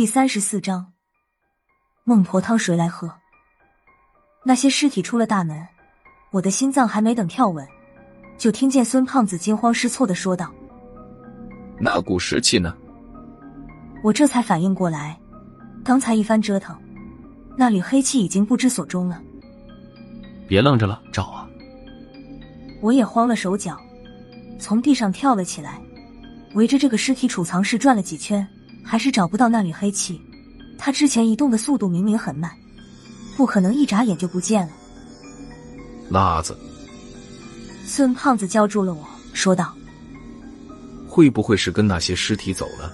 第三十四章，孟婆汤谁来喝？那些尸体出了大门，我的心脏还没等跳稳，就听见孙胖子惊慌失措的说道：“那股尸气呢？”我这才反应过来，刚才一番折腾，那缕黑气已经不知所终了。别愣着了，找啊！我也慌了手脚，从地上跳了起来，围着这个尸体储藏室转了几圈，还是找不到那缕黑气。他之前移动的速度明明很慢，不可能一眨眼就不见了。辣子，孙胖子叫住了我，说道：“会不会是跟那些尸体走了？”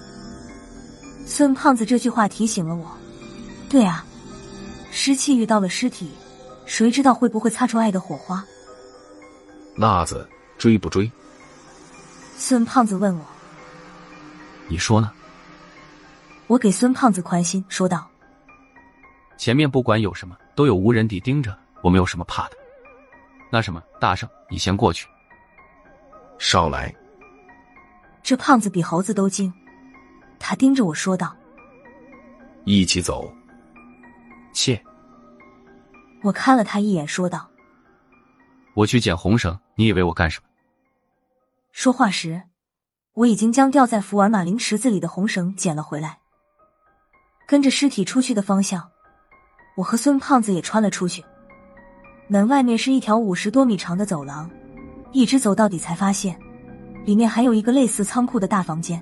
孙胖子这句话提醒了我。对啊，尸气遇到了尸体，谁知道会不会擦出爱的火花？辣子追不追？孙胖子问我。你说呢？我给孙胖子宽心说道：“前面不管有什么，都有无人敌盯着，我们有什么怕的？那什么，大圣，你先过去。”少来。这胖子比猴子都精，他盯着我说道：“一起走。”切！我看了他一眼，说道。我去捡红绳，你以为我干什么？说话时，我已经将掉在福尔马林池子里的红绳捡了回来。跟着尸体出去的方向，我和孙胖子也穿了出去。门外面是一条五十多米长的走廊，一直走到底才发现，里面还有一个类似仓库的大房间。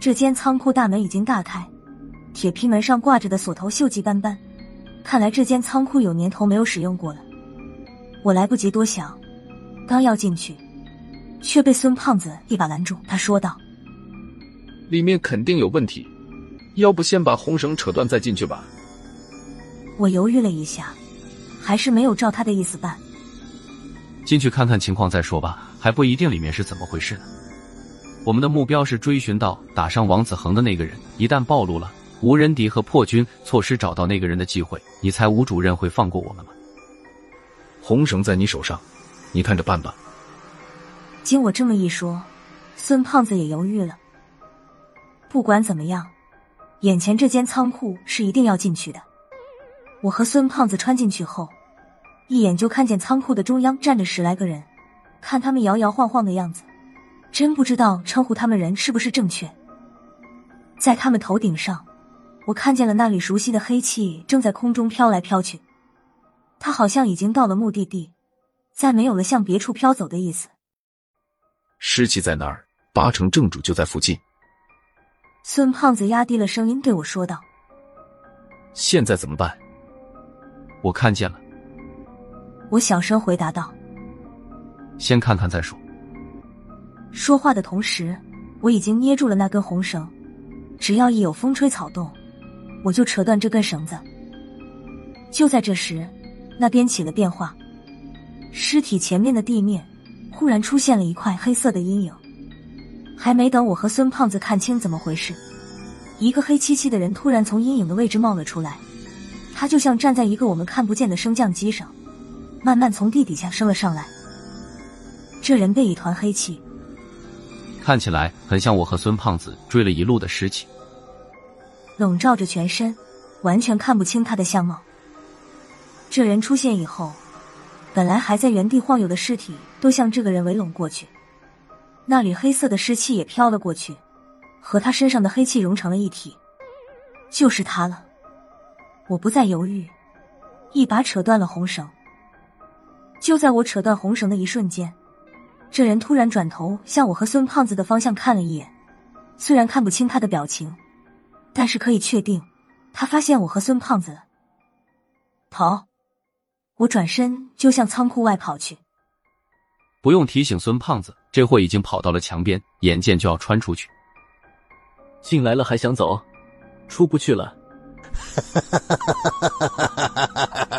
这间仓库大门已经大开，铁皮门上挂着的锁头锈迹斑斑，看来这间仓库有年头没有使用过了。我来不及多想，刚要进去，却被孙胖子一把拦住。他说道：“里面肯定有问题，要不先把红绳扯断再进去吧。”我犹豫了一下，还是没有照他的意思办。进去看看情况再说吧，还不一定里面是怎么回事呢。我们的目标是追寻到打伤王子恒的那个人，一旦暴露了，无人敌和破军错失找到那个人的机会，你猜吴主任会放过我们吗？红绳在你手上，你看着办吧。经我这么一说，孙胖子也犹豫了。不管怎么样，眼前这间仓库是一定要进去的。我和孙胖子穿进去后，一眼就看见仓库的中央站着十来个人，看他们摇摇晃晃的样子，真不知道称呼他们人是不是正确。在他们头顶上，我看见了那缕熟悉的黑气正在空中飘来飘去。他好像已经到了目的地，再没有了向别处飘走的意思。尸气在那儿，八成正主就在附近。孙胖子压低了声音对我说道：“现在怎么办？”我看见了。我小声回答道：“先看看再说。”说话的同时，我已经捏住了那根红绳，只要一有风吹草动，我就扯断这根绳子。就在这时。那边起了变化，尸体前面的地面忽然出现了一块黑色的阴影。还没等我和孙胖子看清怎么回事，一个黑漆漆的人突然从阴影的位置冒了出来。他就像站在一个我们看不见的升降机上，慢慢从地底下升了上来。这人被一团黑气，看起来很像我和孙胖子追了一路的尸体，笼罩着全身，完全看不清他的相貌。这人出现以后，本来还在原地晃悠的尸体都向这个人围拢过去，那缕黑色的湿气也飘了过去，和他身上的黑气融成了一体，就是他了。我不再犹豫，一把扯断了红绳。就在我扯断红绳的一瞬间，这人突然转头向我和孙胖子的方向看了一眼，虽然看不清他的表情，但是可以确定，他发现我和孙胖子了。跑！我转身就向仓库外跑去，不用提醒孙胖子，这货已经跑到了墙边，眼见就要穿出去。进来了还想走，出不去了。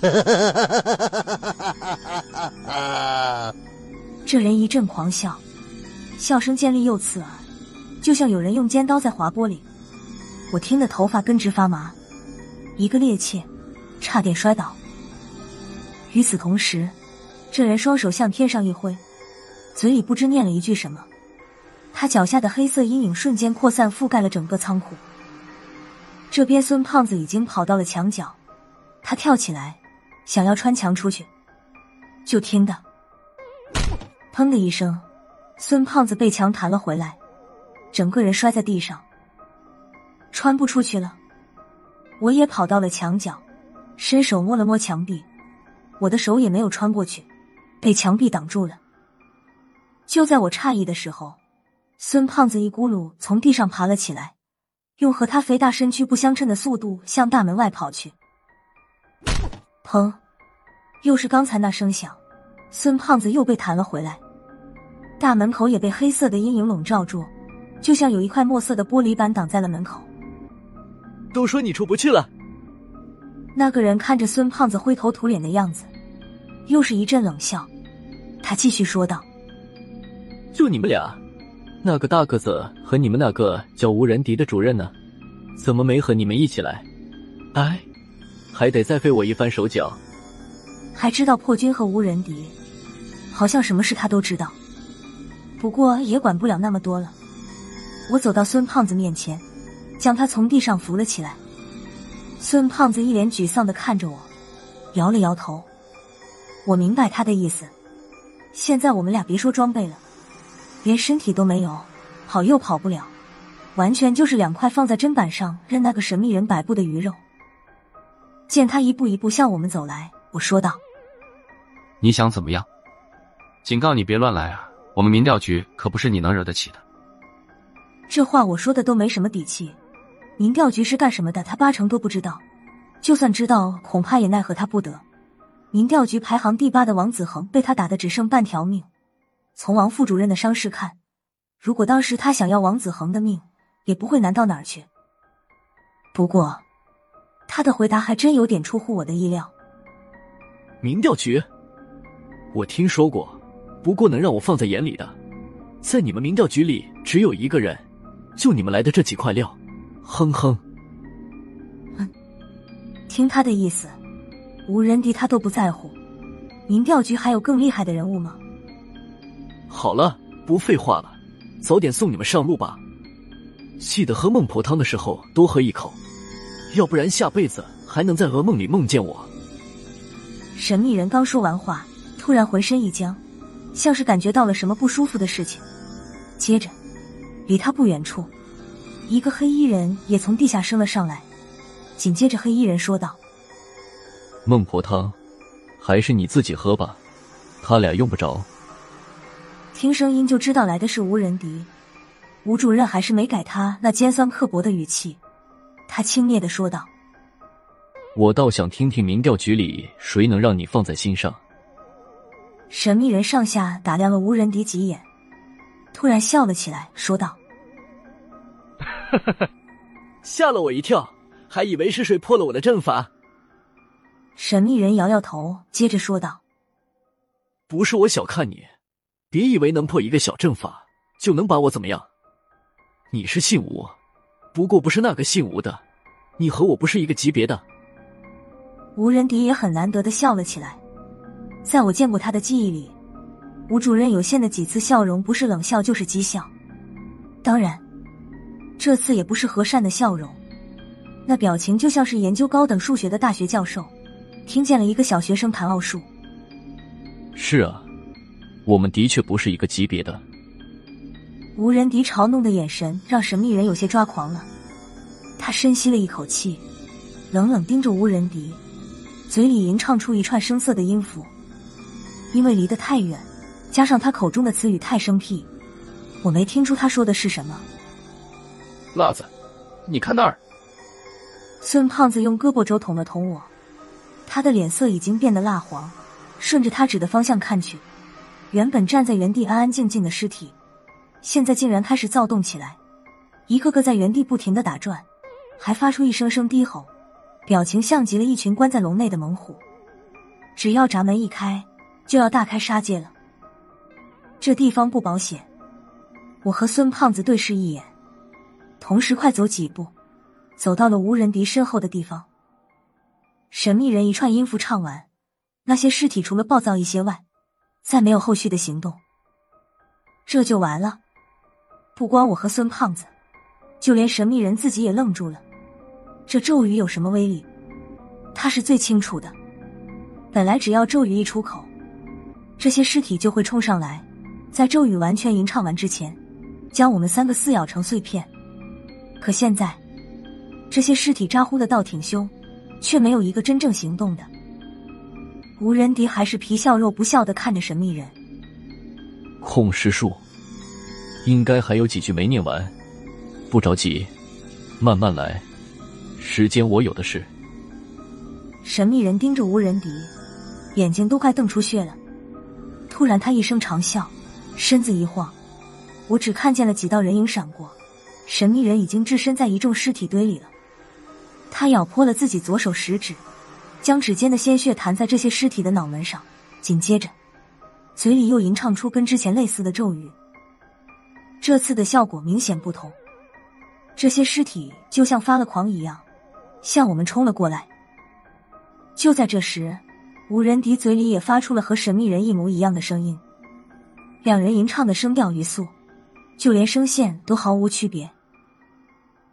这人一阵狂笑，笑声尖利又刺耳，就像有人用尖刀在划玻璃。我听得头发根直发麻，一个趔趄，差点摔倒。与此同时，这人双手向天上一挥，嘴里不知念了一句什么。他脚下的黑色阴影瞬间扩散，覆盖了整个仓库。这边孙胖子已经跑到了墙角，他跳起来想要穿墙出去，就听到“砰”的一声，孙胖子被墙弹了回来，整个人摔在地上。穿不出去了，我也跑到了墙角，伸手摸了摸墙壁，我的手也没有穿过去，被墙壁挡住了。就在我诧异的时候，孙胖子一咕噜从地上爬了起来，用和他肥大身躯不相称的速度向大门外跑去。砰！又是刚才那声响，孙胖子又被弹了回来，大门口也被黑色的阴影笼罩住，就像有一块墨色的玻璃板挡在了门口。都说你出不去了。那个人看着孙胖子灰头土脸的样子，又是一阵冷笑。他继续说道：“就你们俩，那个大个子和你们那个叫吴仁迪的主任呢？怎么没和你们一起来？哎，还得再费我一番手脚。还知道破军和无人敌，好像什么事他都知道。不过也管不了那么多了。”我走到孙胖子面前。将他从地上扶了起来。孙胖子一脸沮丧的看着我，摇了摇头。我明白他的意思。现在我们俩别说装备了，连身体都没有，跑又跑不了，完全就是两块放在砧板上任那个神秘人摆布的鱼肉。见他一步一步向我们走来，我说道：“你想怎么样？警告你别乱来啊！我们民调局可不是你能惹得起的。”这话我说的都没什么底气。民调局是干什么的？他八成都不知道。就算知道，恐怕也奈何他不得。民调局排行第八的王子恒被他打的只剩半条命。从王副主任的伤势看，如果当时他想要王子恒的命，也不会难到哪儿去。不过，他的回答还真有点出乎我的意料。民调局，我听说过，不过能让我放在眼里的，在你们民调局里只有一个人，就你们来的这几块料。哼哼，嗯，听他的意思，无人敌他都不在乎。民调局还有更厉害的人物吗？好了，不废话了，早点送你们上路吧。记得喝孟婆汤的时候多喝一口，要不然下辈子还能在噩梦里梦见我。神秘人刚说完话，突然浑身一僵，像是感觉到了什么不舒服的事情。接着，离他不远处。一个黑衣人也从地下升了上来，紧接着黑衣人说道：“孟婆汤，还是你自己喝吧，他俩用不着。”听声音就知道来的是吴仁迪，吴主任还是没改他那尖酸刻薄的语气，他轻蔑的说道：“我倒想听听民调局里谁能让你放在心上。”神秘人上下打量了吴仁迪几眼，突然笑了起来，说道。吓了我一跳，还以为是谁破了我的阵法。神秘人摇摇头，接着说道：“不是我小看你，别以为能破一个小阵法就能把我怎么样。你是姓吴，不过不是那个姓吴的，你和我不是一个级别的。”吴仁迪也很难得的笑了起来，在我见过他的记忆里，吴主任有限的几次笑容不是冷笑就是讥笑，当然。这次也不是和善的笑容，那表情就像是研究高等数学的大学教授，听见了一个小学生谈奥数。是啊，我们的确不是一个级别的。吴仁迪嘲弄的眼神让神秘人有些抓狂了，他深吸了一口气，冷冷盯着吴仁迪，嘴里吟唱出一串声色的音符。因为离得太远，加上他口中的词语太生僻，我没听出他说的是什么。辣子，你看那儿。孙胖子用胳膊肘捅了捅我，他的脸色已经变得蜡黄。顺着他指的方向看去，原本站在原地安安静静的尸体，现在竟然开始躁动起来，一个个在原地不停的打转，还发出一声声低吼，表情像极了一群关在笼内的猛虎。只要闸门一开，就要大开杀戒了。这地方不保险，我和孙胖子对视一眼，同时快走几步，走到了无人敌身后的地方。神秘人一串音符唱完，那些尸体除了暴躁一些外，再没有后续的行动。这就完了。不光我和孙胖子，就连神秘人自己也愣住了。这咒语有什么威力？他是最清楚的。本来只要咒语一出口，这些尸体就会冲上来，在咒语完全吟唱完之前，将我们三个撕咬成碎片。可现在，这些尸体咋呼的倒挺凶，却没有一个真正行动的。吴仁迪还是皮笑肉不笑的看着神秘人。控尸术，应该还有几句没念完，不着急，慢慢来，时间我有的是。神秘人盯着吴仁迪，眼睛都快瞪出血了。突然，他一声长啸，身子一晃，我只看见了几道人影闪过。神秘人已经置身在一众尸体堆里了。他咬破了自己左手食指，将指尖的鲜血弹在这些尸体的脑门上，紧接着，嘴里又吟唱出跟之前类似的咒语。这次的效果明显不同，这些尸体就像发了狂一样，向我们冲了过来。就在这时，吴仁迪嘴里也发出了和神秘人一模一样的声音，两人吟唱的声调语速，就连声线都毫无区别。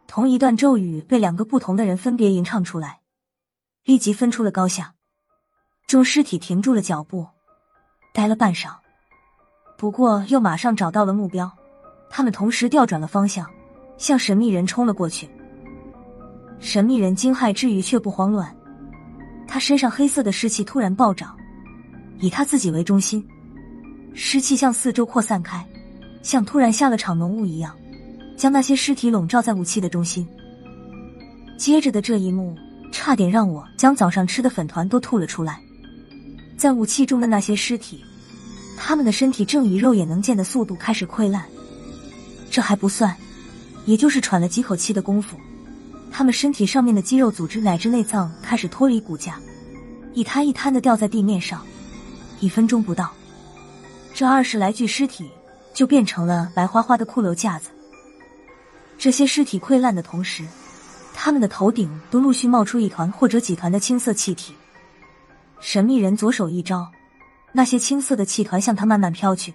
同一段咒语被两个不同的人分别吟唱出来，立即分出了高下。众尸体停住了脚步，呆了半晌，不过又马上找到了目标。他们同时调转了方向，向神秘人冲了过去。神秘人惊骇之余却不慌乱，他身上黑色的湿气突然暴涨，以他自己为中心，湿气向四周扩散开，像突然下了场浓雾一样。将那些尸体笼罩在武器的中心。接着的这一幕，差点让我将早上吃的粉团都吐了出来。在武器中的那些尸体，他们的身体正以肉眼能见的速度开始溃烂。这还不算，也就是喘了几口气的功夫，他们身体上面的肌肉组织乃至内脏开始脱离骨架，一摊一摊的掉在地面上。一分钟不到，这二十来具尸体就变成了白花花的骷髅架子。这些尸体溃烂的同时，他们的头顶都陆续冒出一团或者几团的青色气体。神秘人左手一招，那些青色的气团向他慢慢飘去。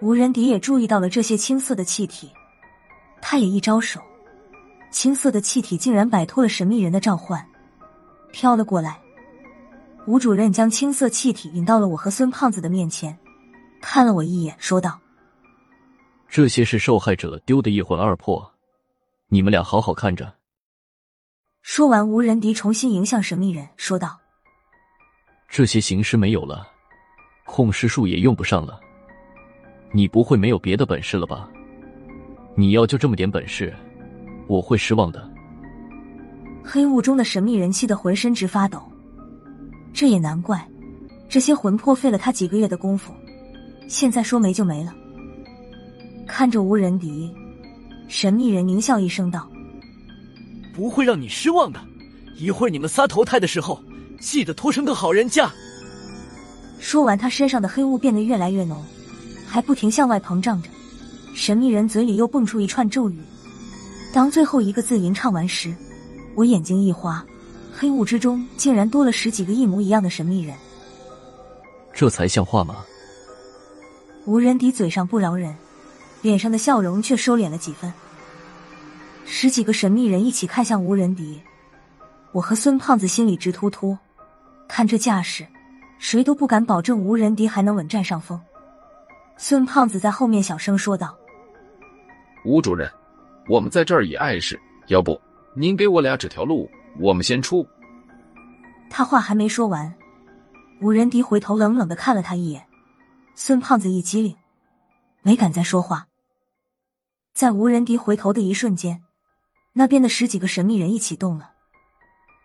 吴仁迪也注意到了这些青色的气体，他也一招手，青色的气体竟然摆脱了神秘人的召唤，飘了过来。吴主任将青色气体引到了我和孙胖子的面前，看了我一眼，说道。这些是受害者丢的一魂二魄，你们俩好好看着。说完，吴仁迪重新迎向神秘人，说道：“这些行尸没有了，控尸术也用不上了。你不会没有别的本事了吧？你要就这么点本事，我会失望的。”黑雾中的神秘人气得浑身直发抖。这也难怪，这些魂魄费了他几个月的功夫，现在说没就没了。看着无人敌，神秘人狞笑一声道：“不会让你失望的。一会儿你们仨投胎的时候，记得托生个好人家。”说完，他身上的黑雾变得越来越浓，还不停向外膨胀着。神秘人嘴里又蹦出一串咒语。当最后一个字吟唱完时，我眼睛一花，黑雾之中竟然多了十几个一模一样的神秘人。这才像话吗？无人敌嘴上不饶人。脸上的笑容却收敛了几分。十几个神秘人一起看向无人敌，我和孙胖子心里直突突。看这架势，谁都不敢保证无人敌还能稳占上风。孙胖子在后面小声说道：“吴主任，我们在这儿也碍事，要不您给我俩指条路，我们先出。”他话还没说完，吴仁迪回头冷冷的看了他一眼。孙胖子一激灵，没敢再说话。在吴仁迪回头的一瞬间，那边的十几个神秘人一起动了。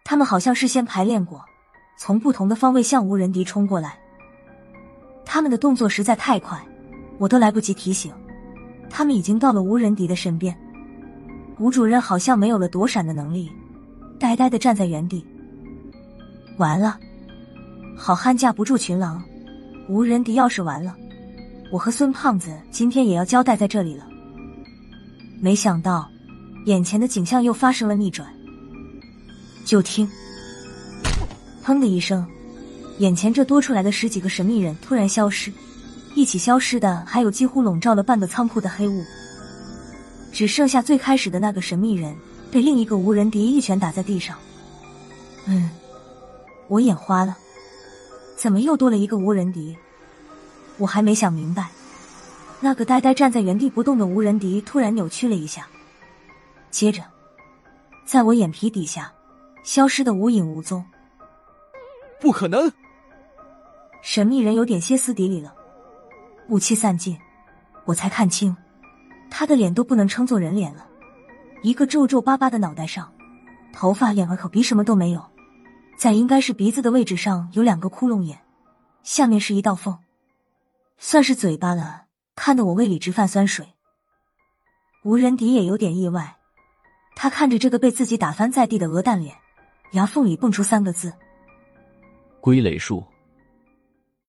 他们好像事先排练过，从不同的方位向吴仁迪冲过来。他们的动作实在太快，我都来不及提醒，他们已经到了吴仁迪的身边。吴主任好像没有了躲闪的能力，呆呆的站在原地。完了，好汉架不住群狼，吴仁迪要是完了，我和孙胖子今天也要交代在这里了。没想到，眼前的景象又发生了逆转。就听“砰”的一声，眼前这多出来的十几个神秘人突然消失，一起消失的还有几乎笼罩了半个仓库的黑雾，只剩下最开始的那个神秘人被另一个无人敌一拳打在地上。嗯，我眼花了，怎么又多了一个无人敌？我还没想明白，那个呆呆站在原地不动的无人敌突然扭曲了一下，接着，在我眼皮底下。消失的无影无踪，不可能！神秘人有点歇斯底里了。雾气散尽，我才看清，他的脸都不能称作人脸了，一个皱皱巴巴的脑袋上，头发、眼、耳、口、鼻什么都没有，在应该是鼻子的位置上有两个窟窿眼，下面是一道缝，算是嘴巴了，看得我胃里直泛酸水。无人敌也有点意外，他看着这个被自己打翻在地的鹅蛋脸。牙缝里蹦出三个字：“龟雷术。”